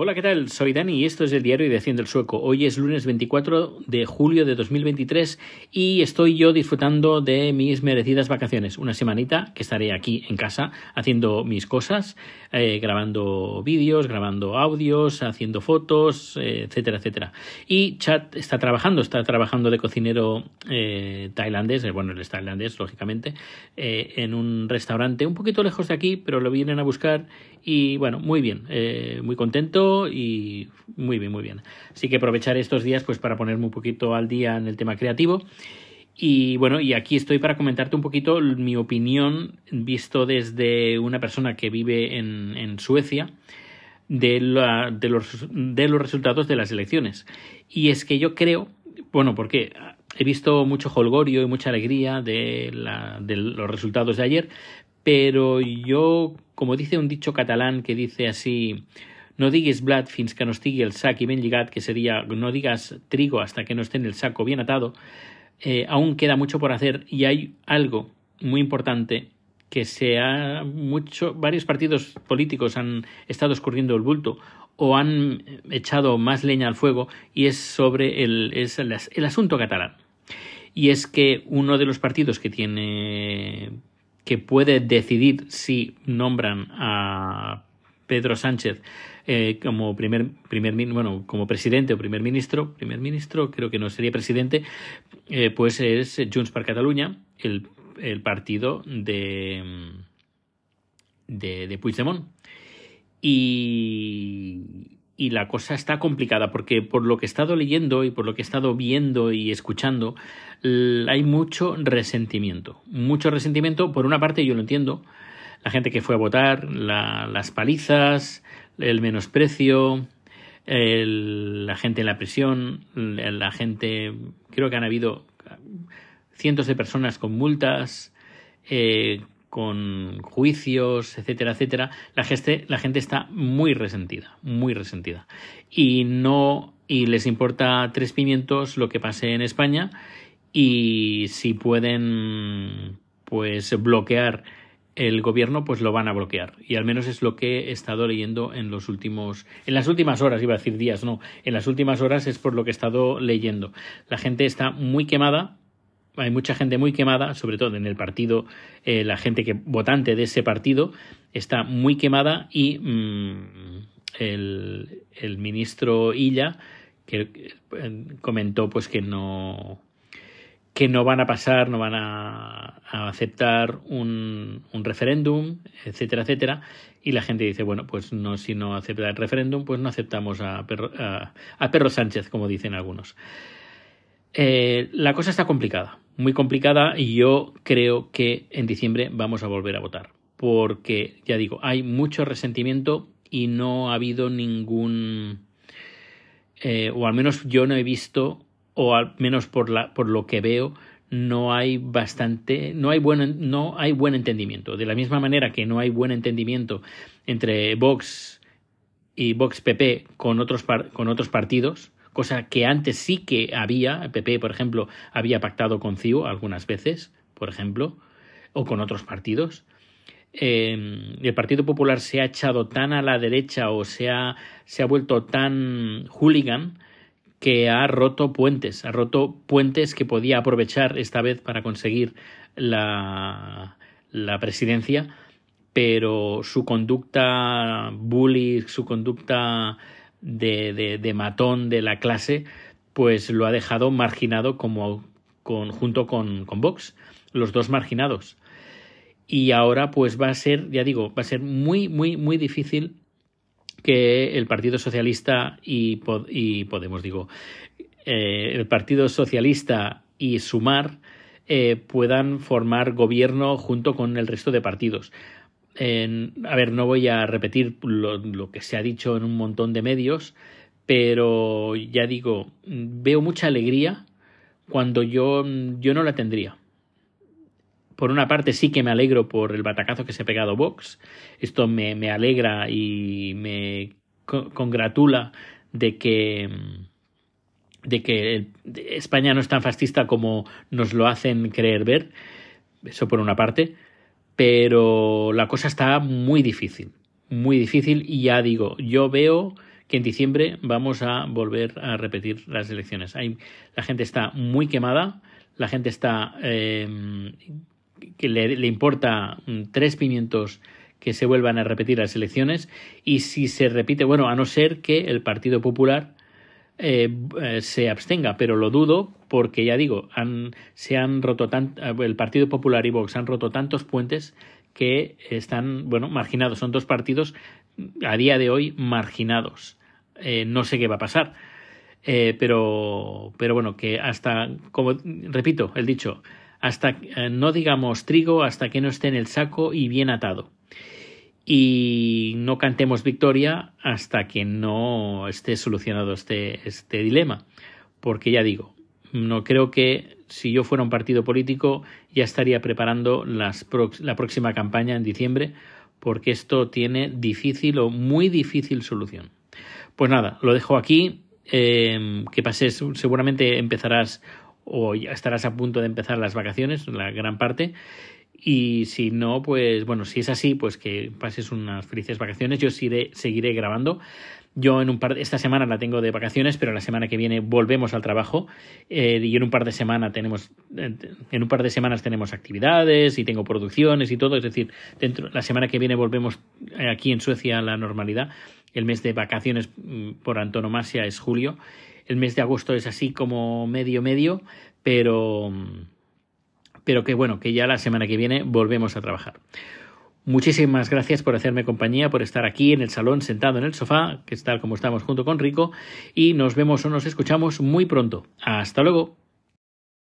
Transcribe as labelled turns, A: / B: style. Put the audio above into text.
A: Hola, ¿qué tal? Soy Dani y esto es el diario de Haciendo el Sueco. Hoy es lunes 24 de julio de 2023 y estoy yo disfrutando de mis merecidas vacaciones. Una semanita que estaré aquí en casa haciendo mis cosas, eh, grabando vídeos, grabando audios, haciendo fotos, eh, etcétera, etcétera. Y Chat está trabajando, está trabajando de cocinero eh, tailandés, bueno, él es tailandés, lógicamente, en un restaurante un poquito lejos de aquí, pero lo vienen a buscar y bueno, muy bien, muy contento y muy bien, muy bien. Así que aprovecharé estos días pues para ponerme un poquito al día en el tema creativo. Y bueno, y aquí estoy para comentarte un poquito mi opinión visto desde una persona que vive en, Suecia de, los, de los resultados de las elecciones. Y es que yo creo, bueno, porque he visto mucho holgorio y mucha alegría de los resultados de ayer, pero yo, como dice un dicho catalán que dice así, no digues blat fins que no estigui el sac i ben lligat, que sería no digas trigo hasta que no esté en el saco bien atado, eh, aún queda mucho por hacer y hay algo muy importante que se ha mucho, varios partidos políticos han estado escurriendo el bulto o han echado más leña al fuego y es sobre el, es el, el asunto catalán. Y es que uno de los partidos que tiene que puede decidir si nombran a Pedro Sánchez eh, como primer, primer bueno como presidente o primer ministro primer ministro creo que no sería presidente eh, pues es Junts per Catalunya el, partido de de, de Puigdemont. Y y la cosa está complicada porque por lo que he estado leyendo y por lo que he estado viendo y escuchando hay mucho resentimiento. Mucho resentimiento por una parte yo lo entiendo la gente que fue a votar la, las palizas el menosprecio el, la gente en la prisión la gente creo que han habido cientos de personas con multas eh, con juicios, etcétera, etcétera, la gente, la gente está muy resentida, muy resentida. Y no, y les importa tres pimientos lo que pase en España y si pueden pues bloquear el gobierno pues lo van a bloquear. Y al menos es lo que he estado leyendo en los últimos en las últimas horas iba a decir días no en las últimas horas es por lo que he estado leyendo. La gente está muy quemada hay mucha gente muy quemada, sobre todo en el partido, eh, la gente que votante de ese partido está muy quemada y mmm, el, el, ministro Illa que eh, comentó pues que no que no van a pasar, no van a, aceptar un, referéndum, etcétera, etcétera. Y la gente dice, bueno, pues no, si no acepta el referéndum, pues no aceptamos a Perro, a, a Perro Sánchez, como dicen algunos. Eh, la cosa está complicada, muy complicada y yo creo que en diciembre vamos a volver a votar. Porque, ya digo, hay mucho resentimiento y no ha habido ningún... Eh, o al menos yo no he visto, o al menos por, la, por lo que veo, no hay bastante, no hay buen, no hay buen entendimiento. De la misma manera que no hay buen entendimiento entre Vox y Vox PP con otros, con otros partidos, cosa que antes sí que había, PP, por ejemplo, había pactado con CIU algunas veces, por ejemplo, o con otros partidos. Eh, el Partido Popular se ha echado tan a la derecha o se ha, se ha vuelto tan hooligan que ha roto puentes, ha roto puentes que podía aprovechar esta vez para conseguir la, la presidencia, pero su conducta bully, su conducta de, de, de, matón de la clase, pues lo ha dejado marginado como con, junto con, con Vox, los dos marginados. Y ahora pues va a ser, ya digo, va a ser muy, muy, muy difícil que el Partido Socialista y, Podemos, digo, eh, el Partido Socialista y Sumar eh, puedan formar gobierno junto con el resto de partidos. En, a ver, no voy a repetir lo, lo, que se ha dicho en un montón de medios, pero ya digo, veo mucha alegría cuando yo, yo no la tendría. Por una parte sí que me alegro por el batacazo que se ha pegado Vox. Esto me, me alegra y me congratula de que de que España no es tan fascista como nos lo hacen creer ver. Eso por una parte pero la cosa está muy difícil, muy difícil y ya digo, yo veo que en diciembre vamos a volver a repetir las elecciones. La gente está muy quemada, la gente está eh, que le, importa mm, tres pimientos que se vuelvan a repetir las elecciones y si se repite, bueno, a no ser que el Partido Popular eh, eh, se abstenga, pero lo dudo porque ya digo, han, se han roto tan, el Partido Popular y Vox han roto tantos puentes que están, bueno, marginados. Son dos partidos a día de hoy marginados. Eh, no sé qué va a pasar. pero, pero bueno, que hasta, como repito, el dicho, hasta no digamos trigo hasta que no esté en el saco y bien atado y no cantemos victoria hasta que no esté solucionado este, este dilema. Porque ya digo, no creo que si yo fuera un partido político ya estaría preparando las la próxima campaña en diciembre porque esto tiene difícil o muy difícil solución. Pues nada, lo dejo aquí. Eh, que pases, seguramente empezarás o estarás a punto de empezar las vacaciones, la gran parte, y si no, pues bueno, si es así, pues que pases unas felices vacaciones. Yo seguiré, grabando. Yo en un par de, esta semana la tengo de vacaciones, pero la semana que viene volvemos al trabajo eh, y en un par de semanas tenemos en un par de semanas tenemos actividades y tengo producciones y todo, es decir, dentro la semana que viene volvemos aquí en Suecia a la normalidad. El mes de vacaciones mm, por antonomasia es julio. El mes de agosto es así como medio medio, pero pero que bueno, que ya la semana que viene volvemos a trabajar. Muchísimas gracias por hacerme compañía, por estar aquí en el salón sentado en el sofá, que es tal como estamos junto con Rico, y nos vemos o nos escuchamos muy pronto. Hasta luego.